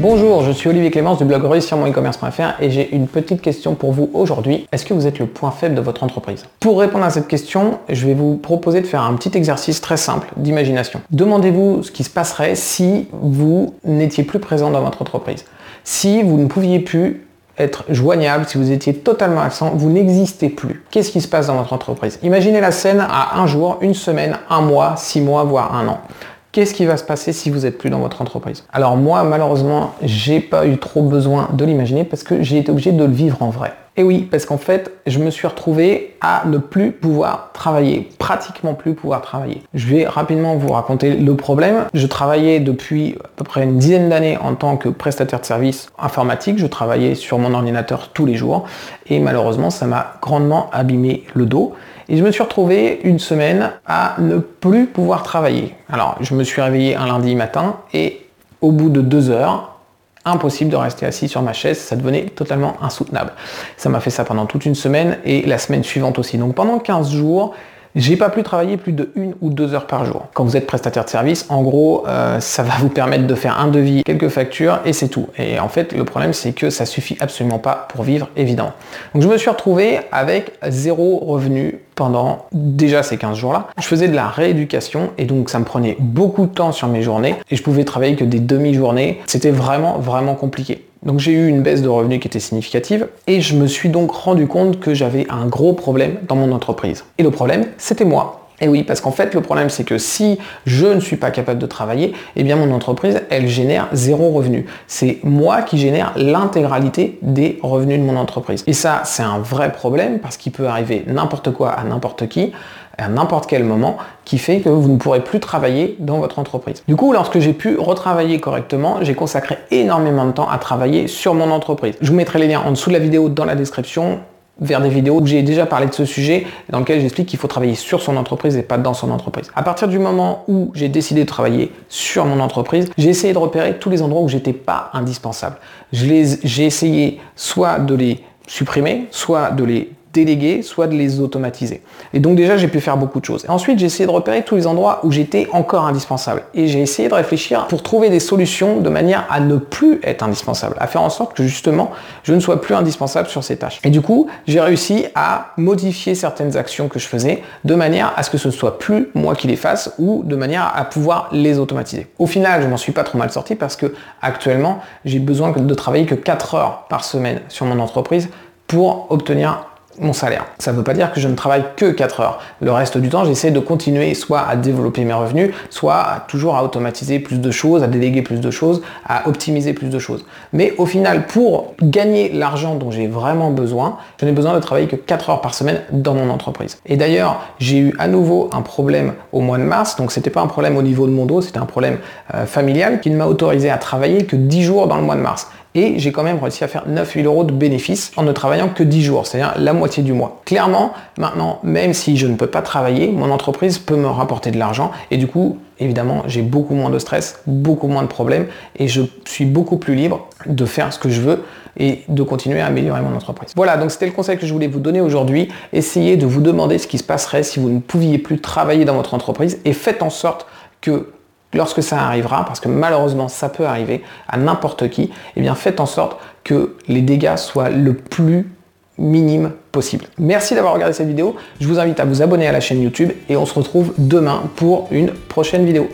Bonjour, je suis Olivier Clémence du blog réussir-mon-e-commerce.fr et j'ai une petite question pour vous aujourd'hui. Est-ce que vous êtes le point faible de votre entreprise? Pour répondre à cette question, je vais vous proposer de faire un petit exercice très simple d'imagination. Demandez-vous ce qui se passerait si vous n'étiez plus présent dans votre entreprise. Si vous ne pouviez plus être joignable, si vous étiez totalement absent, vous n'existez plus. Qu'est-ce qui se passe dans votre entreprise? Imaginez la scène à un jour, une semaine, un mois, six mois, voire un an. Qu'est-ce qui va se passer si vous n'êtes plus dans votre entreprise? Alors moi, malheureusement, j'ai pas eu trop besoin de l'imaginer parce que j'ai été obligé de le vivre en vrai. Et oui, parce qu'en fait, je me suis retrouvé à ne plus pouvoir travailler, pratiquement plus pouvoir travailler. Je vais rapidement vous raconter le problème. Je travaillais depuis à peu près une dizaine d'années en tant que prestataire de services informatique. Je travaillais sur mon ordinateur tous les jours et malheureusement, ça m'a grandement abîmé le dos. Et je me suis retrouvé une semaine à ne plus pouvoir travailler. Alors, je me suis réveillé un lundi matin et au bout de deux heures, impossible de rester assis sur ma chaise, ça devenait totalement insoutenable. Ça m'a fait ça pendant toute une semaine et la semaine suivante aussi. Donc pendant 15 jours, j'ai pas pu travailler plus de une ou deux heures par jour. Quand vous êtes prestataire de service, en gros, euh, ça va vous permettre de faire un devis, quelques factures et c'est tout. Et en fait, le problème, c'est que ça suffit absolument pas pour vivre, évidemment. Donc je me suis retrouvé avec zéro revenu pendant déjà ces 15 jours-là. Je faisais de la rééducation et donc ça me prenait beaucoup de temps sur mes journées et je pouvais travailler que des demi-journées. C'était vraiment, vraiment compliqué. Donc j'ai eu une baisse de revenus qui était significative et je me suis donc rendu compte que j'avais un gros problème dans mon entreprise. Et le problème, c'était moi. Et oui, parce qu'en fait, le problème, c'est que si je ne suis pas capable de travailler, eh bien, mon entreprise, elle génère zéro revenu. C'est moi qui génère l'intégralité des revenus de mon entreprise. Et ça, c'est un vrai problème parce qu'il peut arriver n'importe quoi à n'importe qui à n'importe quel moment qui fait que vous ne pourrez plus travailler dans votre entreprise. Du coup, lorsque j'ai pu retravailler correctement, j'ai consacré énormément de temps à travailler sur mon entreprise. Je vous mettrai les liens en dessous de la vidéo dans la description vers des vidéos où j'ai déjà parlé de ce sujet dans lequel j'explique qu'il faut travailler sur son entreprise et pas dans son entreprise. À partir du moment où j'ai décidé de travailler sur mon entreprise, j'ai essayé de repérer tous les endroits où j'étais pas indispensable. J'ai essayé soit de les supprimer, soit de les déléguer, soit de les automatiser. Et donc déjà, j'ai pu faire beaucoup de choses. ensuite, j'ai essayé de repérer tous les endroits où j'étais encore indispensable. Et j'ai essayé de réfléchir pour trouver des solutions de manière à ne plus être indispensable, à faire en sorte que justement, je ne sois plus indispensable sur ces tâches. Et du coup, j'ai réussi à modifier certaines actions que je faisais de manière à ce que ce ne soit plus moi qui les fasse ou de manière à pouvoir les automatiser. Au final, je m'en suis pas trop mal sorti parce que actuellement, j'ai besoin de travailler que 4 heures par semaine sur mon entreprise pour obtenir mon salaire. Ça ne veut pas dire que je ne travaille que 4 heures. Le reste du temps, j'essaie de continuer soit à développer mes revenus, soit toujours à automatiser plus de choses, à déléguer plus de choses, à optimiser plus de choses. Mais au final, pour gagner l'argent dont j'ai vraiment besoin, je n'ai besoin de travailler que 4 heures par semaine dans mon entreprise. Et d'ailleurs, j'ai eu à nouveau un problème au mois de mars, donc c'était pas un problème au niveau de mon dos, c'était un problème euh, familial qui ne m'a autorisé à travailler que 10 jours dans le mois de mars et j'ai quand même réussi à faire 9000 euros de bénéfices en ne travaillant que 10 jours, c'est-à-dire la moitié du mois. Clairement, maintenant, même si je ne peux pas travailler, mon entreprise peut me rapporter de l'argent et du coup, évidemment, j'ai beaucoup moins de stress, beaucoup moins de problèmes et je suis beaucoup plus libre de faire ce que je veux et de continuer à améliorer mon entreprise. Voilà, donc c'était le conseil que je voulais vous donner aujourd'hui. Essayez de vous demander ce qui se passerait si vous ne pouviez plus travailler dans votre entreprise et faites en sorte que lorsque ça arrivera, parce que malheureusement ça peut arriver à n'importe qui, eh bien faites en sorte que les dégâts soient le plus minime possible. Merci d'avoir regardé cette vidéo. Je vous invite à vous abonner à la chaîne YouTube et on se retrouve demain pour une prochaine vidéo.